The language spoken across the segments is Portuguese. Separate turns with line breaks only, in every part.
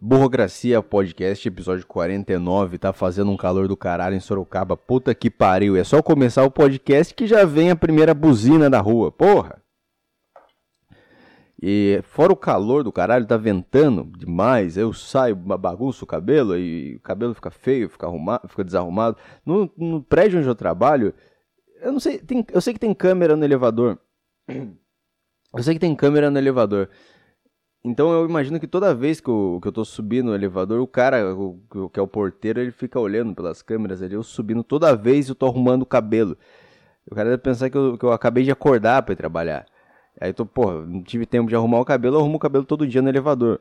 Burrocracia Podcast, episódio 49, tá fazendo um calor do caralho em Sorocaba. Puta que pariu. É só começar o podcast que já vem a primeira buzina da rua. Porra! E fora o calor do caralho, tá ventando demais. Eu saio, bagunço o cabelo e o cabelo fica feio, fica, arrumado, fica desarrumado. No, no prédio onde eu trabalho, eu não sei, tem, eu sei que tem câmera no elevador. Eu sei que tem câmera no elevador. Então eu imagino que toda vez que eu, que eu tô subindo no elevador, o cara, o, que é o porteiro, ele fica olhando pelas câmeras ali, eu subindo toda vez eu tô arrumando o cabelo. O cara deve pensar que eu, que eu acabei de acordar para ir trabalhar. Aí eu tô, porra, não tive tempo de arrumar o cabelo, eu arrumo o cabelo todo dia no elevador.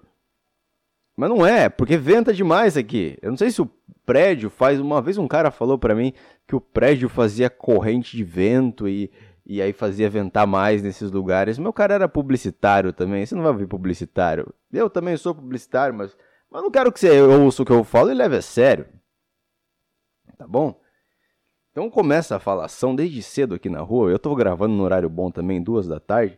Mas não é, porque venta demais aqui. Eu não sei se o prédio faz. Uma vez um cara falou para mim que o prédio fazia corrente de vento e, e aí fazia ventar mais nesses lugares. Meu cara era publicitário também, você não vai ouvir publicitário. Eu também sou publicitário, mas, mas não quero que você ouça o que eu falo e leve a sério. Tá bom? Então começa a falação desde cedo aqui na rua. Eu tô gravando no horário bom também, duas da tarde.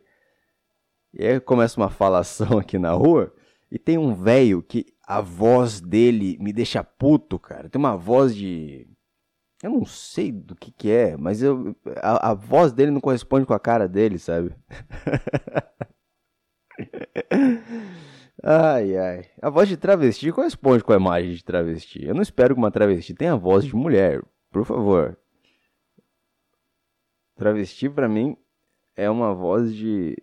E aí começa uma falação aqui na rua. E tem um velho que a voz dele me deixa puto, cara. Tem uma voz de eu não sei do que que é, mas eu, a, a voz dele não corresponde com a cara dele, sabe? ai, ai. A voz de travesti corresponde com a imagem de travesti. Eu não espero que uma travesti tenha voz de mulher, por favor. Travesti para mim é uma voz de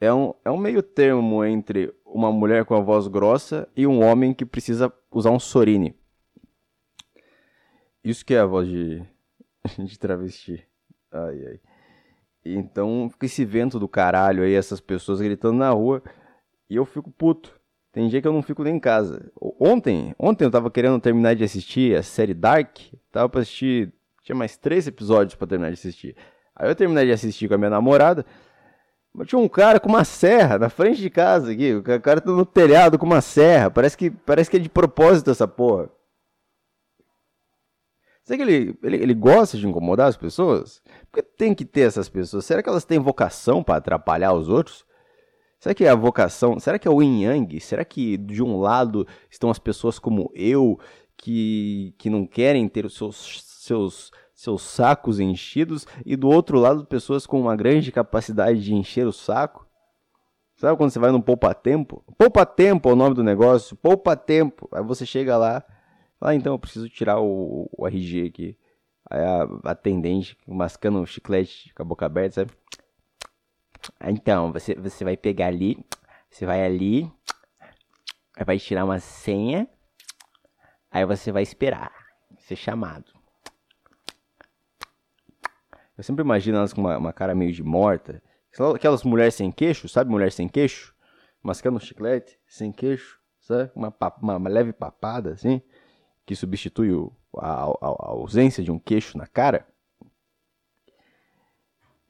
é um, é um meio termo entre uma mulher com a voz grossa e um homem que precisa usar um sorine. Isso que é a voz de, de travesti. Ai, ai. Então fica esse vento do caralho aí, essas pessoas gritando na rua. E eu fico puto. Tem dia que eu não fico nem em casa. Ontem, ontem eu tava querendo terminar de assistir a série Dark. Tava pra assistir. Tinha mais três episódios para terminar de assistir. Aí eu terminei de assistir com a minha namorada. Mas tinha um cara com uma serra na frente de casa aqui. O cara tá no telhado com uma serra. Parece que, parece que é de propósito essa porra. Será que ele, ele, ele gosta de incomodar as pessoas? Porque tem que ter essas pessoas. Será que elas têm vocação para atrapalhar os outros? Será que é a vocação? Será que é o yin yang? Será que de um lado estão as pessoas como eu que, que não querem ter os seus, seus, seus sacos enchidos e do outro lado pessoas com uma grande capacidade de encher o saco? Sabe quando você vai no poupa tempo? Poupa tempo é o nome do negócio. Poupa tempo. Aí você chega lá ah, então eu preciso tirar o, o RG aqui. Aí a atendente mascando um chiclete com a boca aberta, sabe? Então, você, você vai pegar ali, você vai ali, vai tirar uma senha, aí você vai esperar ser chamado. Eu sempre imagino elas com uma, uma cara meio de morta. Aquelas mulheres sem queixo, sabe mulher sem queixo? Mascando um chiclete, sem queixo, sabe? Uma, uma, uma leve papada, assim que substitui a, a, a, ausência de um queixo na cara.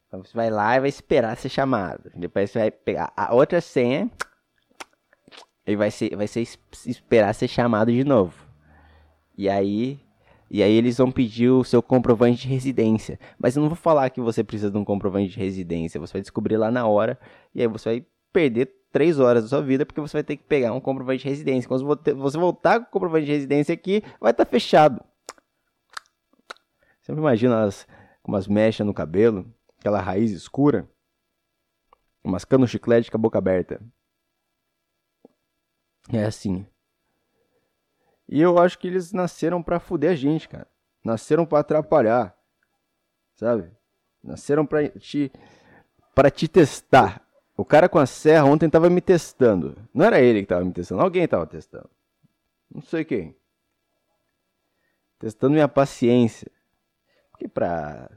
Então você vai lá e vai esperar ser chamado. Depois você vai pegar a outra senha e vai ser, vai ser esperar ser chamado de novo. E aí, e aí eles vão pedir o seu comprovante de residência. Mas eu não vou falar que você precisa de um comprovante de residência. Você vai descobrir lá na hora e aí você vai perder três horas da sua vida, porque você vai ter que pegar um comprovante de residência. Quando você voltar com o comprovante de residência aqui, vai estar tá fechado. Sempre imagina umas mechas no cabelo, aquela raiz escura, mascando chiclete com a boca aberta. É assim. E eu acho que eles nasceram para fuder a gente, cara. Nasceram para atrapalhar. Sabe? Nasceram para te para te testar. O cara com a serra ontem tava me testando. Não era ele que tava me testando, alguém tava testando. Não sei quem. Testando minha paciência. Porque pra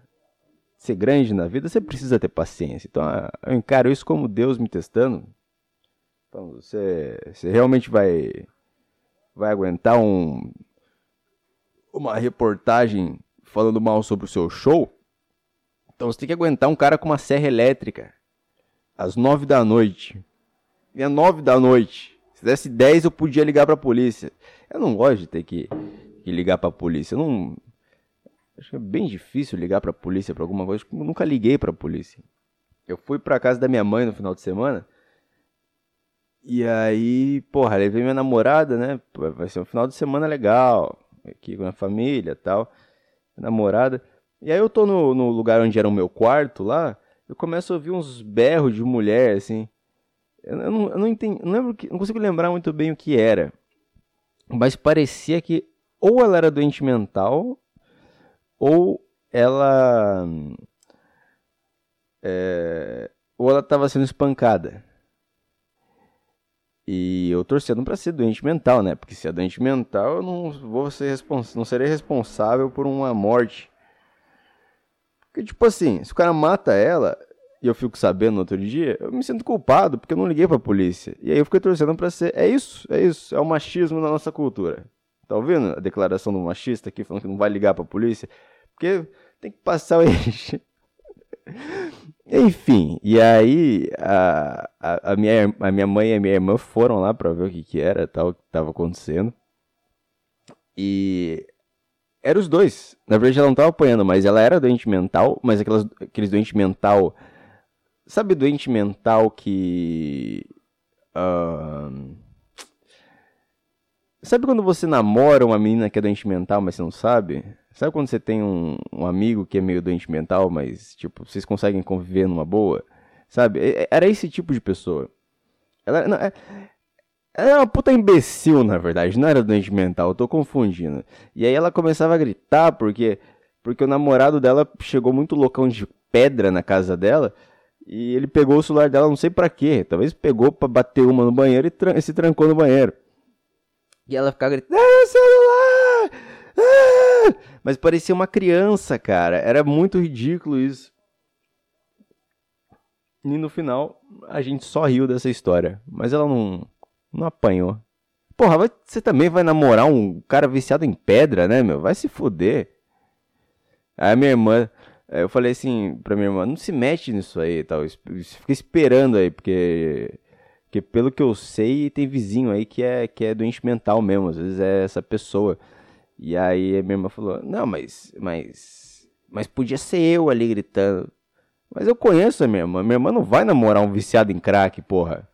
ser grande na vida você precisa ter paciência. Então eu encaro isso como Deus me testando. Então você, você realmente vai vai aguentar um uma reportagem falando mal sobre o seu show? Então você tem que aguentar um cara com uma serra elétrica às nove da noite. E é nove da noite. Se desse dez, eu podia ligar pra polícia. Eu não gosto de ter que, que ligar pra polícia. Eu não. Acho que é bem difícil ligar pra polícia pra alguma coisa. Eu nunca liguei pra polícia. Eu fui pra casa da minha mãe no final de semana. E aí, porra, levei minha namorada, né? Vai ser um final de semana legal, aqui com a família tal. Namorada. E aí eu tô no, no lugar onde era o meu quarto lá, eu começo a ouvir uns berros de mulher, assim. Eu, não, eu não entendi, não lembro que, não consigo lembrar muito bem o que era. Mas parecia que ou ela era doente mental, ou ela. É, ou ela estava sendo espancada. E eu torcendo para ser doente mental, né? Porque se é doente mental, eu não vou ser respons não serei responsável por uma morte. Porque, tipo assim, se o cara mata ela e eu fico sabendo no outro dia, eu me sinto culpado porque eu não liguei pra polícia. E aí eu fiquei torcendo pra ser. É isso, é isso. É o machismo na nossa cultura. Tá ouvindo a declaração do machista aqui falando que não vai ligar pra polícia? Porque tem que passar o Enfim, e aí a, a, a, minha, a minha mãe e a minha irmã foram lá pra ver o que, que era, tal, o que tava acontecendo. E eram os dois. Na verdade, ela não tava apanhando, mas ela era doente mental, mas aquelas, aqueles doente mental. Sabe doente mental que. Uh, sabe quando você namora uma menina que é doente mental, mas você não sabe? Sabe quando você tem um, um amigo que é meio doente mental, mas, tipo, vocês conseguem conviver numa boa? Sabe? Era esse tipo de pessoa. Ela, não, é, ela era uma puta imbecil, na verdade. Não era doente mental, eu tô confundindo. E aí ela começava a gritar porque, porque o namorado dela chegou muito loucão de pedra na casa dela. E ele pegou o celular dela, não sei para quê. Talvez pegou para bater uma no banheiro e, tran se trancou no banheiro. E ela ficava gritando: Ah, celular! Ah! Mas parecia uma criança, cara. Era muito ridículo isso. E no final, a gente só riu dessa história. Mas ela não, não apanhou. Porra, você também vai namorar um cara viciado em pedra, né, meu? Vai se fuder. Aí minha irmã, eu falei assim pra minha irmã, não se mete nisso aí tal. Fica esperando aí, porque. Porque pelo que eu sei, tem vizinho aí que é, que é doente mental mesmo. Às vezes é essa pessoa. E aí a minha irmã falou: Não, mas. Mas. Mas podia ser eu ali gritando. Mas eu conheço a minha irmã. Minha irmã não vai namorar um viciado em crack, porra.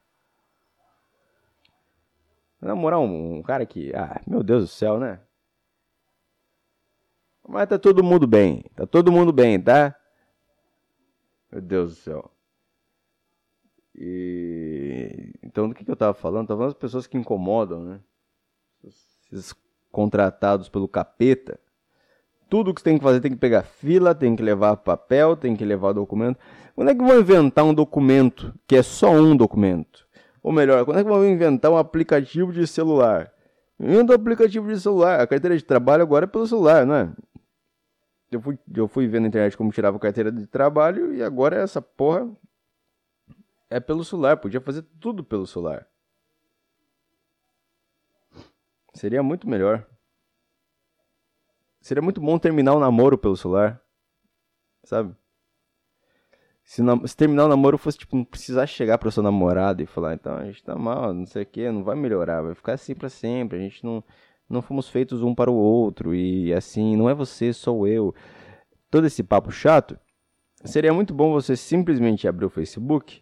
Namorar um, um cara que. Ah, meu Deus do céu, né? Mas tá todo mundo bem. Tá todo mundo bem, tá? Meu Deus do céu. E... Então, do que, que eu tava falando? Tava falando das pessoas que incomodam, né? Esses contratados pelo capeta, tudo que você tem que fazer tem que pegar fila, tem que levar papel, tem que levar documento. Quando é que vão inventar um documento que é só um documento? Ou melhor, quando é que vão inventar um aplicativo de celular? Inventa um aplicativo de celular. A carteira de trabalho agora é pelo celular, não é? Eu fui, eu fui ver na internet como tirava a carteira de trabalho e agora essa porra é pelo celular. Podia fazer tudo pelo celular. Seria muito melhor. Seria muito bom terminar o namoro pelo celular. Sabe? Se, se terminar o namoro fosse, tipo, não precisar chegar pra sua namorada e falar, então, a gente tá mal, não sei o que, não vai melhorar, vai ficar assim pra sempre, a gente não, não fomos feitos um para o outro, e assim, não é você, sou eu. Todo esse papo chato, seria muito bom você simplesmente abrir o Facebook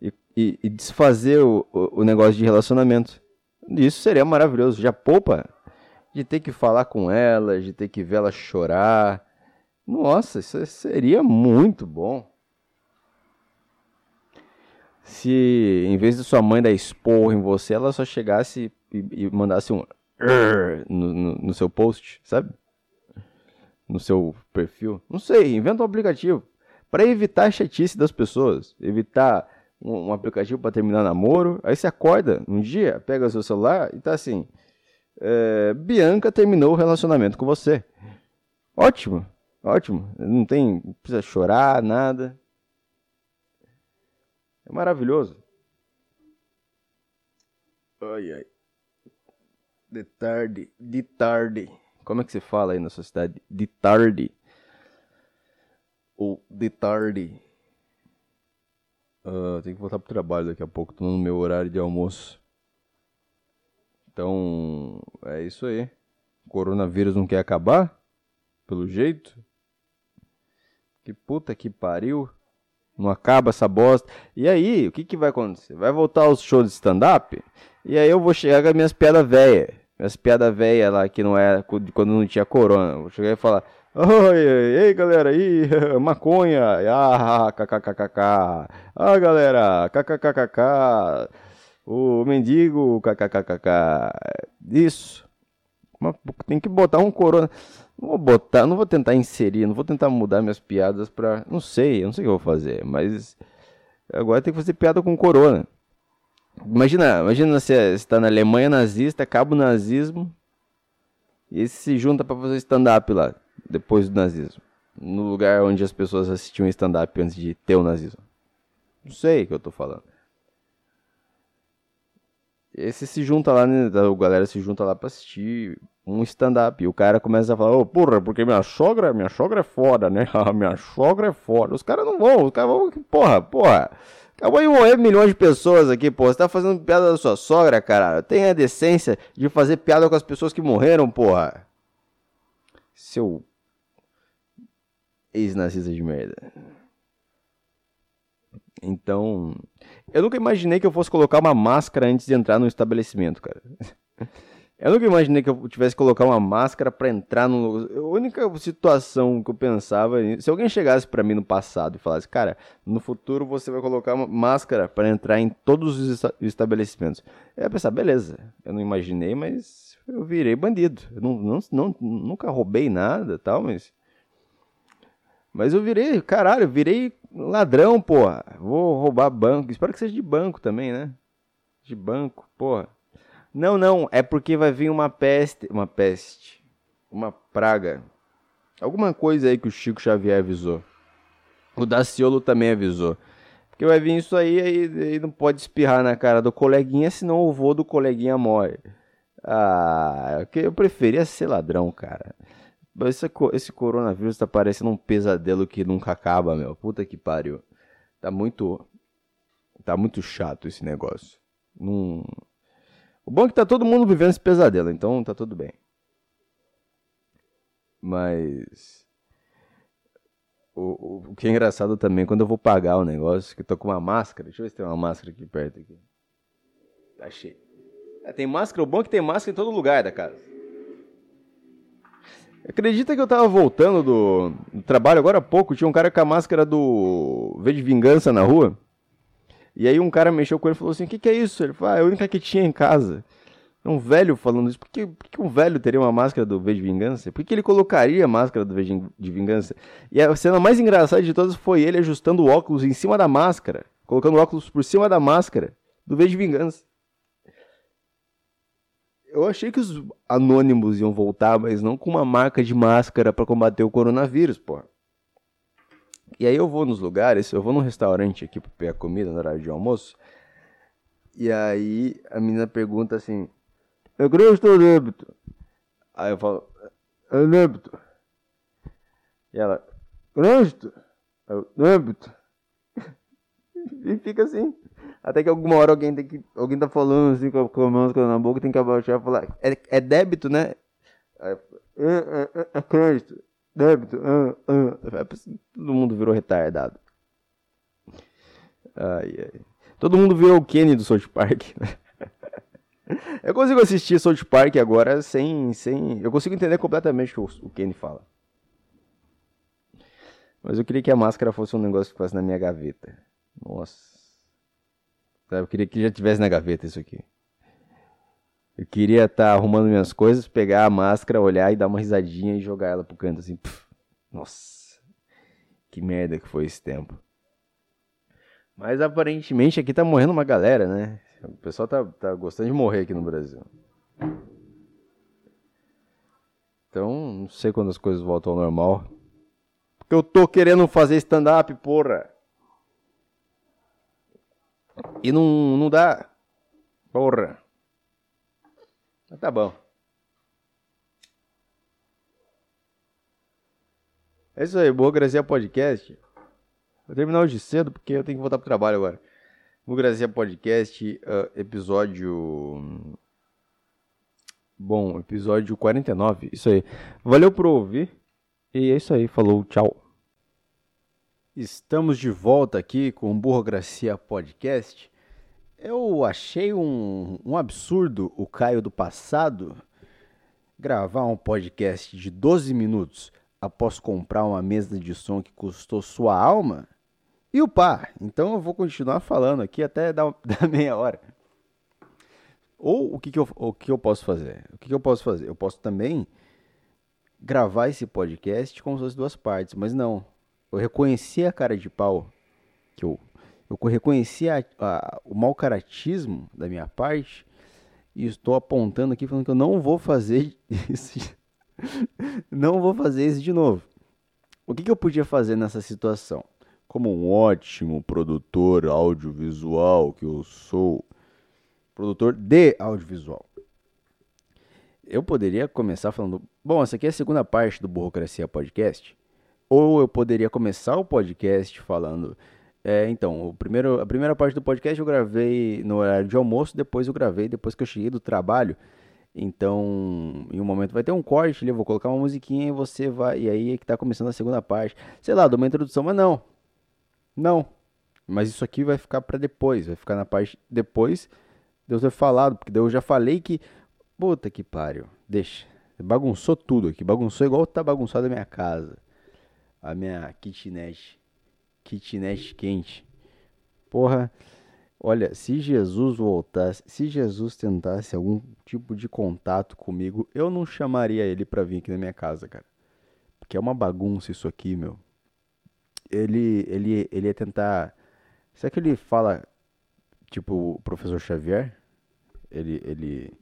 e, e, e desfazer o, o, o negócio de relacionamento. Isso seria maravilhoso. Já poupa de ter que falar com ela, de ter que ver ela chorar. Nossa, isso seria muito bom. Se em vez de sua mãe dar esporro em você, ela só chegasse e, e mandasse um no, no, no, seu post, sabe? No seu perfil. Não sei, inventa um aplicativo para evitar a chatice das pessoas, evitar um, um aplicativo para terminar namoro. Aí você acorda um dia, pega seu celular e tá assim: é, Bianca terminou o relacionamento com você. Ótimo, ótimo. Não tem, não precisa chorar, nada. É maravilhoso. Ai, ai. De tarde, de tarde. Como é que se fala aí na sua cidade? De tarde. Ou de tarde. Uh, tenho que voltar pro trabalho daqui a pouco, tô no meu horário de almoço. Então, é isso aí. O coronavírus não quer acabar? Pelo jeito? Que puta que pariu. Não acaba essa bosta. E aí, o que, que vai acontecer? Vai voltar os shows de stand-up? E aí eu vou chegar com as minhas piadas velhas. Minhas piadas velhas lá, que não era quando não tinha corona. Vou chegar e falar: Oi, ei galera, aí, maconha, ah, kkkk. Ah, galera, kkkk. O mendigo, kkkk. Isso. Tem que botar um corona. Não vou botar, não vou tentar inserir, não vou tentar mudar minhas piadas pra. Não sei, eu não sei o que eu vou fazer, mas. Agora tem que fazer piada com corona. Imagina, imagina se está na Alemanha nazista, acaba o nazismo e se junta para fazer stand-up lá, depois do nazismo. No lugar onde as pessoas assistiam stand-up antes de ter o nazismo. Não sei o que eu tô falando. Esse se junta lá, né? A galera se junta lá pra assistir um stand-up. E o cara começa a falar, ô, oh, porra, porque minha sogra, minha sogra é foda, né? minha sogra é foda. Os caras não vão, os caras vão, porra, porra. Acabou de morrer milhões de pessoas aqui, pô. Você tá fazendo piada da sua sogra, cara. Tenha a decência de fazer piada com as pessoas que morreram, porra. Seu ex-nazista de merda. Então, eu nunca imaginei que eu fosse colocar uma máscara antes de entrar no estabelecimento, cara. Eu nunca imaginei que eu tivesse que colocar uma máscara para entrar no. A única situação que eu pensava. Se alguém chegasse para mim no passado e falasse, cara, no futuro você vai colocar uma máscara para entrar em todos os estabelecimentos. Eu ia pensar, beleza. Eu não imaginei, mas eu virei bandido. Eu não, não, não, nunca roubei nada tal, mas. Mas eu virei, caralho, eu virei ladrão, porra. Vou roubar banco. Espero que seja de banco também, né? De banco, porra. Não, não, é porque vai vir uma peste, uma peste, uma praga. Alguma coisa aí que o Chico Xavier avisou. O Daciolo também avisou. Porque vai vir isso aí, aí, aí não pode espirrar na cara do coleguinha, senão o vô do coleguinha morre. Ah, eu preferia ser ladrão, cara. Esse, esse coronavírus tá parecendo um pesadelo que nunca acaba, meu. Puta que pariu. Tá muito. Tá muito chato esse negócio. O bom é que tá todo mundo vivendo esse pesadelo, então tá tudo bem. Mas. O, o, o que é engraçado também, quando eu vou pagar o negócio, que eu tô com uma máscara. Deixa eu ver se tem uma máscara aqui perto aqui. Tá cheio. É, tem máscara, o bom é que tem máscara em todo lugar da casa. Acredita que eu tava voltando do, do trabalho agora há pouco, tinha um cara com a máscara do V de Vingança na rua. E aí um cara mexeu com ele e falou assim: O que, que é isso? Ele falou: ah, é a única que tinha em casa. Um velho falando isso. Por que, por que um velho teria uma máscara do V de Vingança? Por que ele colocaria a máscara do V de Vingança? E a cena mais engraçada de todas foi ele ajustando o óculos em cima da máscara. Colocando o óculos por cima da máscara do V de Vingança. Eu achei que os anônimos iam voltar, mas não com uma marca de máscara para combater o coronavírus, pô. E aí eu vou nos lugares, eu vou num restaurante aqui pra pegar comida no horário de almoço. E aí a menina pergunta assim: Eu gosto do débito. Aí eu falo: É débito. E ela: Gosto. Eu, débito. e fica assim. Até que alguma hora alguém tem que. Alguém tá falando assim com a, máscara na boca, tem que abaixar e falar: É, é débito, né? É, é, é, é crédito débito, ah, ah. todo mundo virou retardado. Ai, ai. Todo mundo virou o Kenny do South Park. Eu consigo assistir South Park agora sem, sem. Eu consigo entender completamente o que o Kenny fala. Mas eu queria que a máscara fosse um negócio que fosse na minha gaveta. Nossa. Eu queria que já tivesse na gaveta isso aqui. Eu queria estar tá arrumando minhas coisas, pegar a máscara, olhar e dar uma risadinha e jogar ela pro canto assim. Puf, nossa, que merda que foi esse tempo. Mas aparentemente aqui tá morrendo uma galera, né? O pessoal tá, tá gostando de morrer aqui no Brasil. Então, não sei quando as coisas voltam ao normal. Porque eu tô querendo fazer stand-up, porra. E não, não dá. Porra. Mas tá bom. É isso aí, Boa Grazia Podcast. Vou terminar hoje cedo porque eu tenho que voltar pro trabalho agora. Boa Grazia Podcast, uh, episódio. Bom, episódio 49. Isso aí. Valeu por ouvir. E é isso aí. Falou, tchau. Estamos de volta aqui com o Burocracia Podcast. Eu achei um, um absurdo o Caio do passado gravar um podcast de 12 minutos após comprar uma mesa de som que custou sua alma e o par. Então eu vou continuar falando aqui até dar, meia hora. Ou o que, que, eu, o que eu posso fazer? O que, que eu posso fazer? Eu posso também gravar esse podcast com as duas partes, mas não. Eu reconheci a cara de pau que eu, eu reconheci a, a, o mau caratismo da minha parte e estou apontando aqui falando que eu não vou fazer isso. não vou fazer isso de novo. O que, que eu podia fazer nessa situação? Como um ótimo produtor audiovisual que eu sou, produtor de audiovisual, eu poderia começar falando: bom, essa aqui é a segunda parte do Burocracia Podcast. Ou eu poderia começar o podcast falando é, então, o primeiro, a primeira parte do podcast eu gravei no horário de almoço, depois eu gravei depois que eu cheguei do trabalho. Então, em um momento vai ter um corte eu vou colocar uma musiquinha e você vai. E aí é que tá começando a segunda parte. Sei lá, dou uma introdução, mas não. Não. Mas isso aqui vai ficar para depois, vai ficar na parte depois de eu ter falado, porque eu já falei que. Puta que pariu. Deixa. Bagunçou tudo aqui. Bagunçou igual tá bagunçado a minha casa. A minha kitnet kitnet quente. Porra, olha, se Jesus voltasse, se Jesus tentasse algum tipo de contato comigo, eu não chamaria ele pra vir aqui na minha casa, cara. Porque é uma bagunça isso aqui, meu. Ele, ele, ele ia tentar. Será que ele fala, tipo, o professor Xavier? Ele, ele.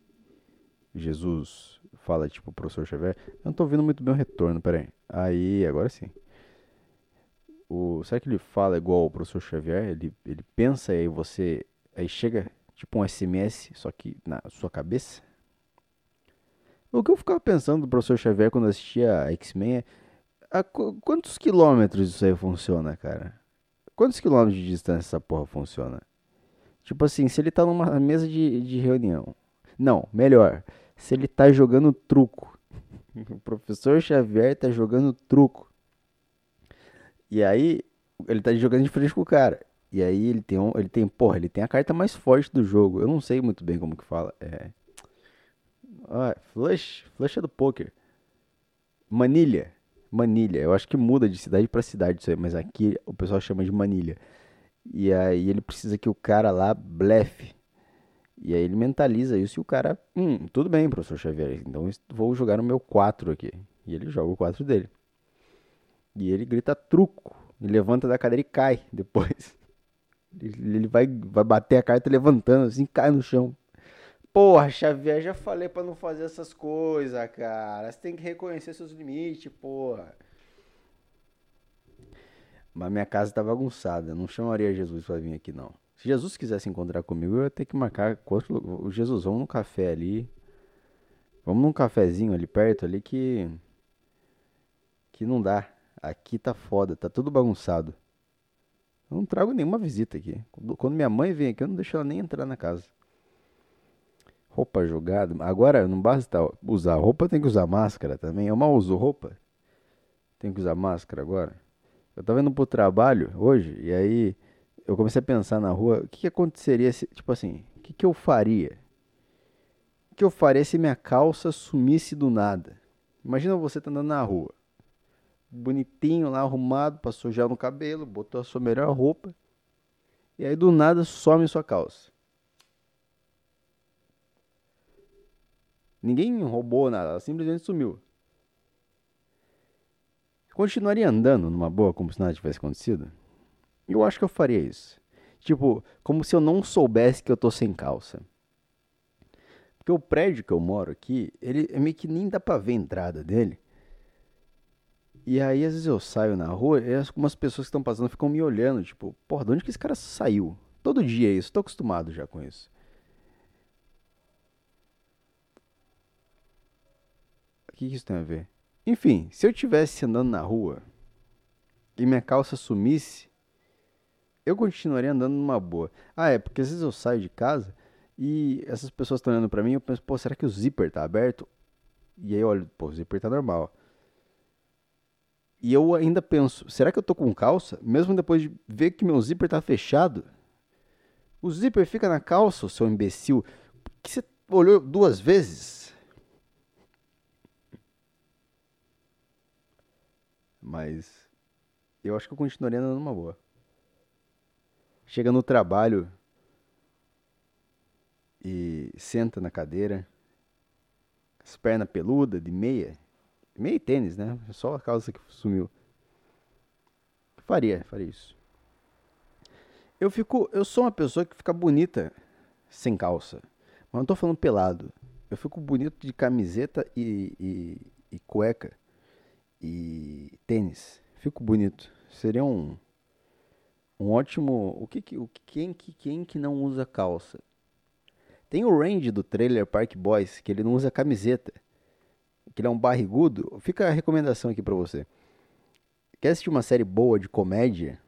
Jesus fala, tipo, o professor Xavier? Eu não tô ouvindo muito bem o retorno, peraí. Aí, agora sim. O, será que ele fala igual o professor Xavier? Ele, ele pensa e aí você. Aí chega tipo um SMS, só que na sua cabeça? O que eu ficava pensando do professor Xavier quando assistia a X-Men é. A, quantos quilômetros isso aí funciona, cara? Quantos quilômetros de distância essa porra funciona? Tipo assim, se ele tá numa mesa de, de reunião. Não, melhor. Se ele tá jogando truco. o professor Xavier tá jogando truco. E aí, ele tá jogando de frente com o cara. E aí ele tem um, ele tem, porra, ele tem a carta mais forte do jogo. Eu não sei muito bem como que fala. É. Ah, flush, flush é do poker. Manilha. Manilha. Eu acho que muda de cidade para cidade isso aí, mas aqui o pessoal chama de manilha. E aí ele precisa que o cara lá blefe. E aí ele mentaliza isso e o cara, hum, tudo bem, professor Xavier, então vou jogar o meu 4 aqui. E ele joga o 4 dele. E ele grita truco. E levanta da cadeira e cai depois. Ele vai, vai bater a carta levantando, assim, cai no chão. Porra, Xavier, já falei para não fazer essas coisas, cara. Você tem que reconhecer seus limites, porra. Mas minha casa tá bagunçada. Não chamaria Jesus pra vir aqui, não. Se Jesus quisesse encontrar comigo, eu ia ter que marcar o Jesus, vamos num café ali. Vamos num cafezinho ali perto ali que. Que não dá. Aqui tá foda, tá tudo bagunçado. Eu não trago nenhuma visita aqui. Quando minha mãe vem aqui, eu não deixo ela nem entrar na casa. Roupa jogada. Agora não basta usar roupa, tem que usar máscara também. Eu mal uso roupa. Tem que usar máscara agora. Eu tava indo pro trabalho hoje e aí eu comecei a pensar na rua, o que, que aconteceria se, tipo assim, o que, que eu faria? O que eu faria se minha calça sumisse do nada? Imagina você tá andando na rua bonitinho lá, arrumado, passou gel no cabelo, botou a sua melhor roupa. E aí do nada some sua calça. Ninguém roubou nada, ela simplesmente sumiu. Continuaria andando numa boa como se nada tivesse acontecido? Eu acho que eu faria isso. Tipo, como se eu não soubesse que eu tô sem calça. Porque o prédio que eu moro aqui, ele é meio que nem dá pra ver a entrada dele. E aí, às vezes eu saio na rua e algumas pessoas que estão passando ficam me olhando, tipo, porra, de onde que esse cara saiu? Todo dia é isso, tô acostumado já com isso. O que, que isso tem a ver? Enfim, se eu estivesse andando na rua e minha calça sumisse, eu continuaria andando numa boa. Ah, é, porque às vezes eu saio de casa e essas pessoas estão olhando pra mim e eu penso, pô, será que o zíper tá aberto? E aí eu olho, pô, o zíper tá normal. E eu ainda penso, será que eu tô com calça? Mesmo depois de ver que meu zíper tá fechado? O zíper fica na calça, seu imbecil. Que você olhou duas vezes? Mas eu acho que eu continuaria andando numa boa. Chega no trabalho e senta na cadeira, as pernas peludas, de meia, Meio tênis, né? Só a calça que sumiu. Faria, faria isso. Eu fico. Eu sou uma pessoa que fica bonita sem calça. Mas não tô falando pelado. Eu fico bonito de camiseta e, e, e cueca. E tênis. Fico bonito. Seria um. Um ótimo. O que o quem que quem que não usa calça? Tem o Range do trailer Park Boys que ele não usa camiseta que ele é um barrigudo, fica a recomendação aqui para você. Quer assistir uma série boa de comédia?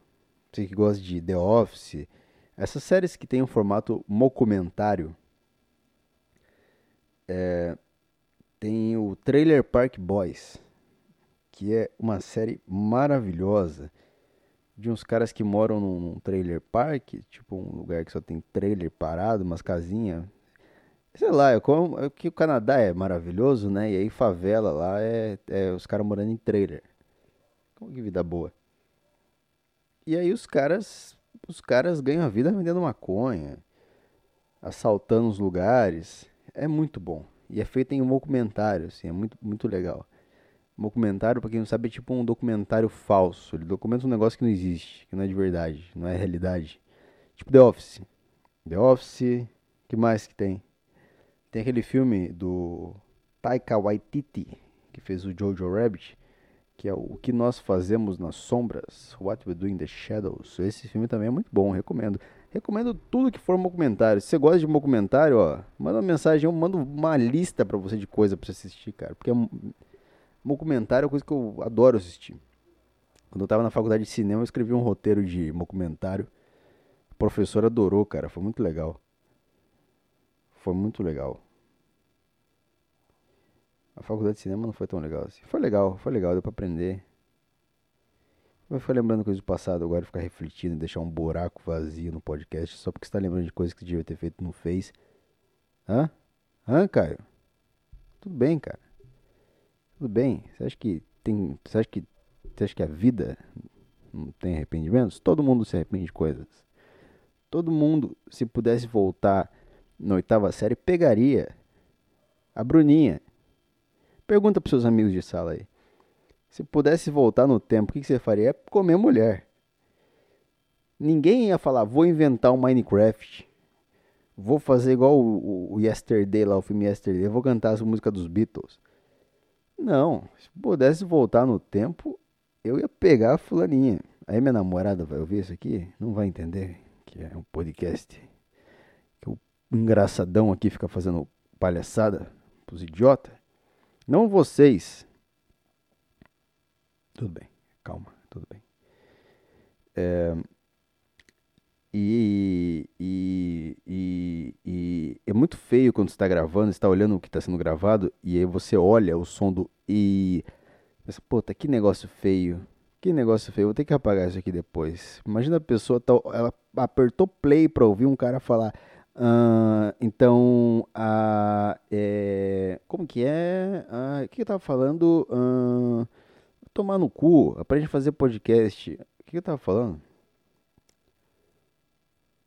Você que gosta de The Office, essas séries que tem um formato documentário, é, tem o Trailer Park Boys, que é uma série maravilhosa de uns caras que moram num trailer park, tipo um lugar que só tem trailer parado, umas casinhas Sei lá, é como, é que o Canadá é maravilhoso, né? E aí favela lá é, é os caras morando em trailer. Como que vida boa. E aí os caras, os caras ganham a vida vendendo maconha, assaltando os lugares. É muito bom. E é feito em um documentário, assim, é muito, muito legal. Um documentário, pra quem não sabe, é tipo um documentário falso. Ele documenta um negócio que não existe, que não é de verdade, não é realidade. Tipo The Office. The Office, que mais que tem? Tem aquele filme do Taika Waititi, que fez o Jojo Rabbit, que é o que nós fazemos nas sombras, What We Do in the Shadows. Esse filme também é muito bom, recomendo. Recomendo tudo que for um documentário. Se você gosta de um documentário, ó, manda uma mensagem, eu mando uma lista para você de coisa para você assistir, cara, porque um documentário é uma coisa que eu adoro assistir. Quando eu tava na faculdade de cinema, eu escrevi um roteiro de documentário. O professor adorou, cara, foi muito legal. Foi muito legal. A faculdade de cinema não foi tão legal assim. Foi legal, foi legal, deu pra aprender. Vai ficar lembrando coisas do passado agora, ficar refletindo e deixar um buraco vazio no podcast só porque você tá lembrando de coisas que devia ter feito e não fez. Hã? Hã, Caio? Tudo bem, cara. Tudo bem. Você acha que tem. Você acha que. Você acha que a vida não tem arrependimentos? Todo mundo se arrepende de coisas. Todo mundo, se pudesse voltar na oitava série, pegaria a Bruninha Pergunta para seus amigos de sala aí. Se pudesse voltar no tempo, o que, você faria? É comer mulher. Ninguém ia falar, vou inventar um Minecraft. Vou fazer igual o, o, o Yesterday lá, o filme Yesterday. Vou cantar as músicas dos Beatles. Não, se pudesse voltar no tempo, eu ia pegar a fulaninha. Aí minha namorada vai ouvir isso aqui, não vai entender que é um podcast. Que o engraçadão aqui fica fazendo palhaçada pros idiotas. Não vocês. Tudo bem, calma, tudo bem. É, e, e, e, e, é muito feio quando você está gravando, está olhando o que está sendo gravado, e aí você olha o som do e. Pensa, puta, que negócio feio. Que negócio feio, vou ter que apagar isso aqui depois. Imagina a pessoa, tá, ela apertou play para ouvir um cara falar. Uh, então, uh, é, como que é? Uh, o que eu tava falando? Uh, tomar no cu, aprende a fazer podcast. O que eu tava falando?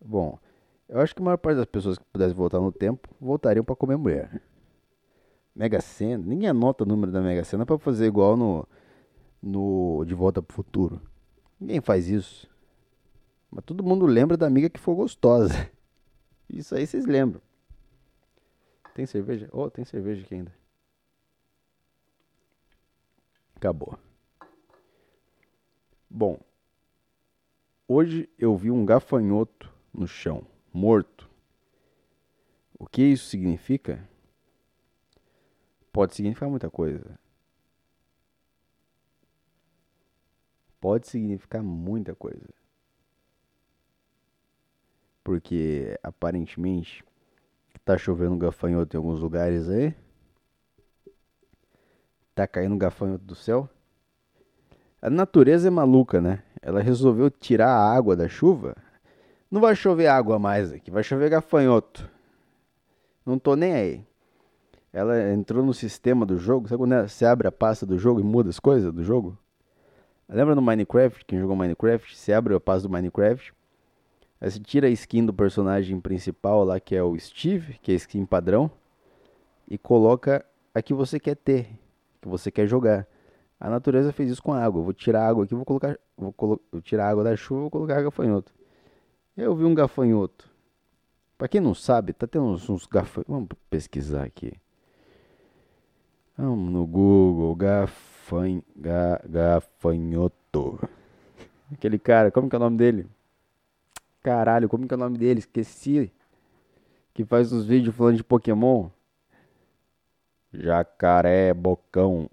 Bom, eu acho que a maior parte das pessoas que pudessem voltar no tempo voltariam para comer mulher. Mega Sena, ninguém anota o número da Mega Sena para fazer igual no, no De Volta pro Futuro. Ninguém faz isso. Mas todo mundo lembra da amiga que foi gostosa. Isso aí vocês lembram. Tem cerveja? Oh, tem cerveja aqui ainda. Acabou. Bom, hoje eu vi um gafanhoto no chão, morto. O que isso significa? Pode significar muita coisa. Pode significar muita coisa porque aparentemente tá chovendo gafanhoto em alguns lugares aí. Tá caindo gafanhoto do céu. A natureza é maluca, né? Ela resolveu tirar a água da chuva. Não vai chover água mais aqui, vai chover gafanhoto. Não tô nem aí. Ela entrou no sistema do jogo. Sabe quando você abre a pasta do jogo e muda as coisas do jogo? Lembra no Minecraft? Quem jogou Minecraft? Você abre a pasta do Minecraft. Aí você tira a skin do personagem principal lá, que é o Steve, que é a skin padrão. E coloca a que você quer ter, que você quer jogar. A natureza fez isso com a água. Vou tirar a água aqui, vou colocar, vou, colo tirar a água da chuva, vou colocar gafanhoto. Eu vi um gafanhoto. Para quem não sabe, tá tendo uns, uns gafanhotos. Vamos pesquisar aqui. Vamos no Google, gafan, ga, gafanhoto. Aquele cara, como que é o nome dele? Caralho, como que é o nome dele? Esqueci. Que faz uns vídeos falando de Pokémon. Jacaré Bocão.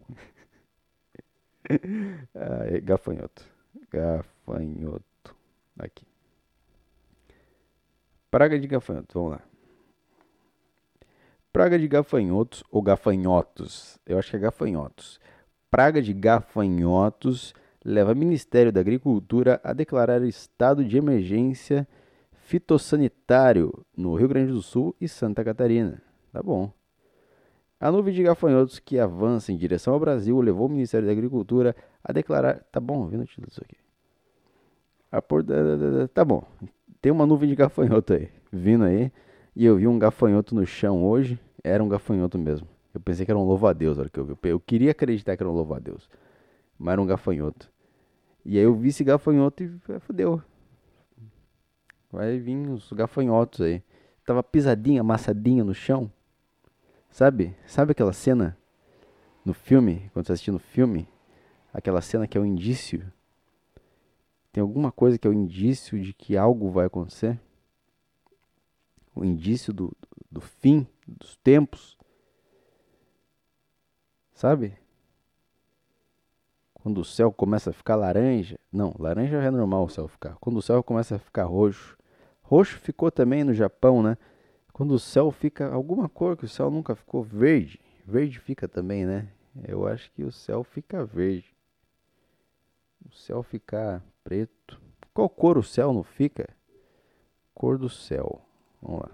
ah, gafanhoto. Gafanhoto. Aqui. Praga de gafanhotos. Vamos lá. Praga de gafanhotos ou gafanhotos. Eu acho que é gafanhotos. Praga de gafanhotos leva o Ministério da Agricultura a declarar estado de emergência fitossanitário no Rio Grande do Sul e Santa Catarina. Tá bom. A nuvem de gafanhotos que avança em direção ao Brasil levou o Ministério da Agricultura a declarar. Tá bom, vendo o título disso aqui. A por... Tá bom. Tem uma nuvem de gafanhoto aí, vindo aí. E eu vi um gafanhoto no chão hoje. Era um gafanhoto mesmo. Eu pensei que era um louva-a-Deus na hora que eu vi. Eu queria acreditar que era um louva-a-Deus. Mas era um gafanhoto. E aí eu vi esse gafanhoto e fodeu. Vai vir os gafanhotos aí. Tava pisadinha, amassadinha no chão. Sabe? Sabe aquela cena no filme, quando você assistindo o filme? Aquela cena que é o um indício. Tem alguma coisa que é o um indício de que algo vai acontecer? O indício do, do fim dos tempos. Sabe? Quando o céu começa a ficar laranja. Não, laranja é normal o céu ficar. Quando o céu começa a ficar roxo. Roxo ficou também no Japão, né? Quando o céu fica alguma cor que o céu nunca ficou verde, verde fica também, né? Eu acho que o céu fica verde. O céu fica preto. Qual cor o céu não fica? Cor do céu. Vamos lá.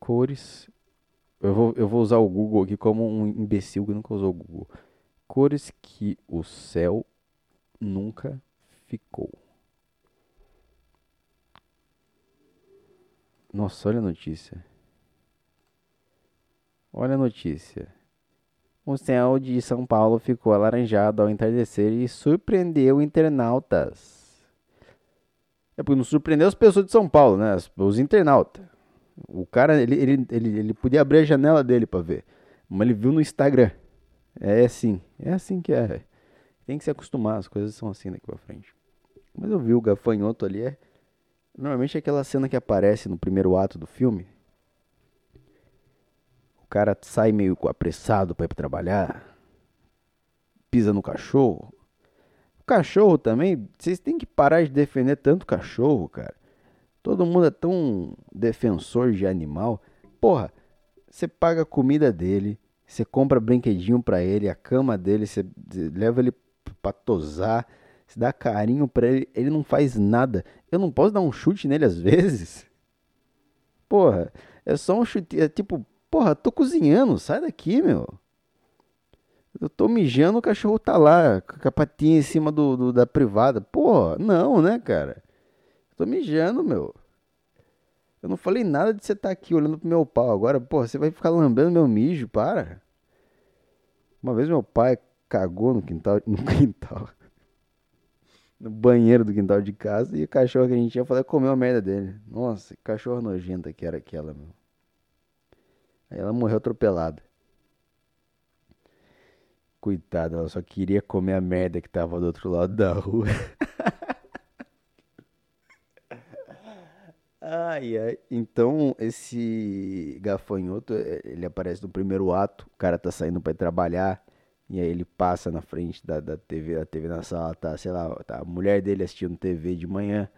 Cores. Eu vou, eu vou usar o Google aqui como um imbecil que nunca usou o Google. Cores que o céu nunca ficou. Nossa, olha a notícia. Olha a notícia. O céu de São Paulo ficou alaranjado ao entardecer e surpreendeu internautas. É porque não surpreendeu as pessoas de São Paulo, né? Os internautas. O cara, ele, ele, ele, ele podia abrir a janela dele para ver. Mas ele viu no Instagram. É assim. É assim que é. Tem que se acostumar, as coisas são assim daqui pra frente. Mas eu vi o gafanhoto ali, é Normalmente é aquela cena que aparece no primeiro ato do filme. O cara sai meio apressado para ir pra trabalhar. Pisa no cachorro. O cachorro também, vocês têm que parar de defender tanto cachorro, cara. Todo mundo é tão defensor de animal. Porra, você paga a comida dele, você compra brinquedinho para ele, a cama dele, você leva ele pra tosar se dá carinho pra ele, ele não faz nada. Eu não posso dar um chute nele às vezes? Porra, é só um chute. É tipo, porra, tô cozinhando, sai daqui, meu. Eu tô mijando, o cachorro tá lá, com a patinha em cima do, do da privada. Porra, não, né, cara? Tô mijando, meu. Eu não falei nada de você estar tá aqui olhando pro meu pau. Agora, porra, você vai ficar lambendo meu mijo, para. Uma vez meu pai cagou no quintal, no quintal no banheiro do quintal de casa e o cachorro que a gente tinha falou comeu a merda dele. Nossa, que cachorro nojenta que era aquela, meu. Aí ela morreu atropelada. Coitada, ela só queria comer a merda que tava do outro lado da rua. ai, ai. Então, esse gafanhoto, é, ele aparece no primeiro ato. O cara tá saindo para trabalhar. E aí ele passa na frente da, da TV, a TV na sala, tá, sei lá, tá a mulher dele assistindo TV de manhã.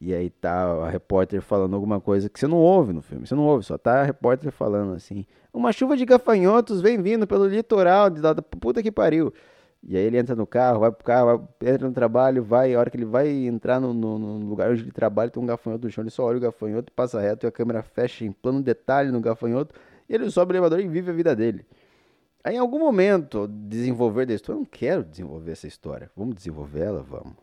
E aí tá a repórter falando alguma coisa que você não ouve no filme, você não ouve, só tá a repórter falando assim: Uma chuva de gafanhotos vem vindo pelo litoral de da puta que pariu. E aí ele entra no carro, vai pro carro, vai, entra no trabalho, vai, a hora que ele vai entrar no, no, no, lugar onde ele trabalha, tem um gafanhoto no chão, ele só olha o gafanhoto, passa reto e a câmera fecha em plano detalhe no gafanhoto, e ele sobe o elevador e vive a vida dele. Aí em algum momento, desenvolver da história, eu não quero desenvolver essa história. Vamos desenvolver ela? Vamos.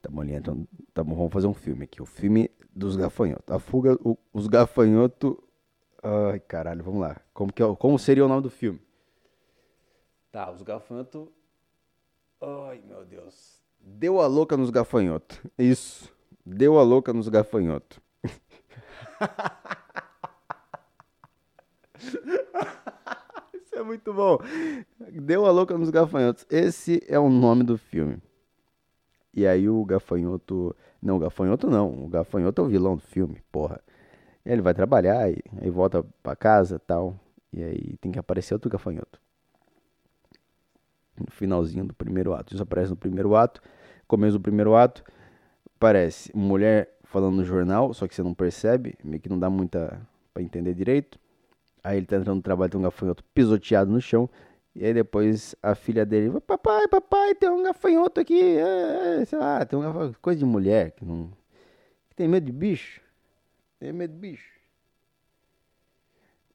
Tá bom, então, tá bom, vamos fazer um filme aqui. O filme dos gafanhotos. A fuga, o, os gafanhotos. Ai, caralho, vamos lá. Como, que é, como seria o nome do filme? Tá, os gafanhotos. Ai, meu Deus. Deu a louca nos gafanhotos. Isso. Deu a louca nos gafanhotos. Isso é muito bom. Deu a louca nos gafanhotos. Esse é o nome do filme. E aí o gafanhoto. Não, o gafanhoto não. O gafanhoto é o vilão do filme, porra. E aí ele vai trabalhar e aí volta pra casa tal. E aí tem que aparecer outro gafanhoto no finalzinho do primeiro ato. Isso aparece no primeiro ato, começo do primeiro ato, aparece mulher falando no jornal, só que você não percebe, meio que não dá muita para entender direito. Aí ele tá entrando no trabalho, tem um gafanhoto pisoteado no chão. E aí depois a filha dele, papai, papai, tem um gafanhoto aqui, é, é, sei lá, tem uma coisa de mulher que não que tem medo de bicho, tem medo de bicho.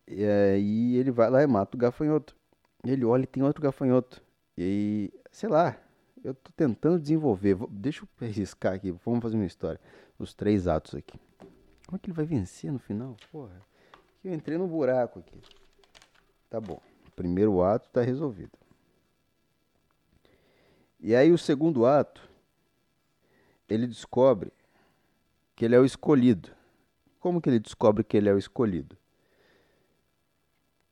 E aí ele vai lá e mata o gafanhoto. Ele olha e tem outro gafanhoto. E sei lá, eu tô tentando desenvolver. Deixa eu riscar aqui, vamos fazer uma história. Os três atos aqui. Como é que ele vai vencer no final? Porra, eu entrei no buraco aqui. Tá bom. O primeiro ato tá resolvido. E aí o segundo ato, ele descobre que ele é o escolhido. Como que ele descobre que ele é o escolhido?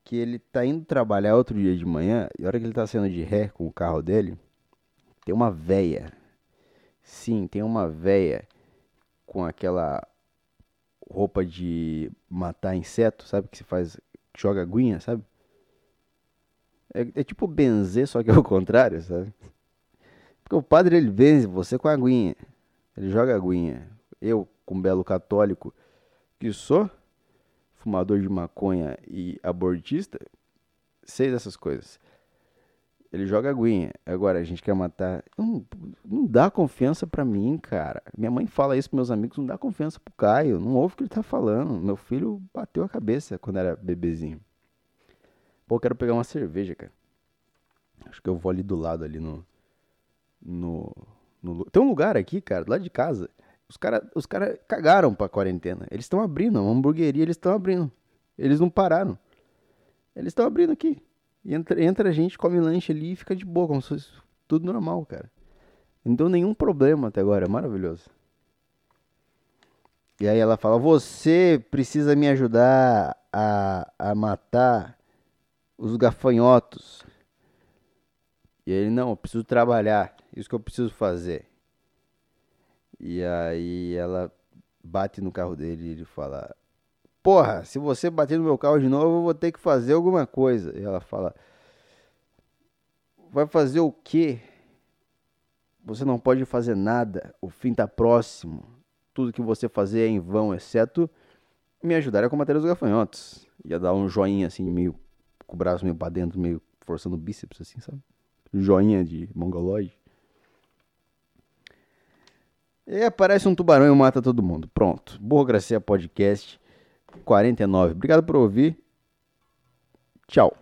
Que ele tá indo trabalhar outro dia de manhã, e a hora que ele tá saindo de ré com o carro dele, tem uma véia. Sim, tem uma véia com aquela roupa de matar inseto, sabe? Que se faz. joga aguinha, sabe? É, é tipo benzer, só que é o contrário, sabe? Porque o padre ele benze você com aguinha. Ele joga aguinha. Eu, com belo católico que sou, fumador de maconha e abortista, sei dessas coisas. Ele joga aguinha. Agora, a gente quer matar. Não, não dá confiança para mim, cara. Minha mãe fala isso pros meus amigos, não dá confiança pro Caio. Não ouve o que ele tá falando. Meu filho bateu a cabeça quando era bebezinho. Pô, quero pegar uma cerveja, cara. Acho que eu vou ali do lado, ali no. No. no... Tem um lugar aqui, cara, do lado de casa. Os caras os cara cagaram pra quarentena. Eles estão abrindo, uma hamburgueria eles estão abrindo. Eles não pararam. Eles estão abrindo aqui. E entra, entra a gente, come lanche ali e fica de boa, como se fosse tudo normal, cara. Não deu nenhum problema até agora, é maravilhoso. E aí ela fala: Você precisa me ajudar a, a matar os gafanhotos. E ele: Não, eu preciso trabalhar. Isso que eu preciso fazer. E aí ela bate no carro dele e ele fala: Porra, se você bater no meu carro de novo, eu vou ter que fazer alguma coisa. E ela fala: Vai fazer o quê? Você não pode fazer nada. O fim tá próximo. Tudo que você fazer é em vão, exceto me ajudar a combater os gafanhotos. Ia dar um joinha assim, meio com o braço meio pra dentro, meio forçando o bíceps, assim, sabe? Joinha de mongoloide. E aparece um tubarão e mata todo mundo. Pronto. Burocracia Podcast 49. Obrigado por ouvir. Tchau.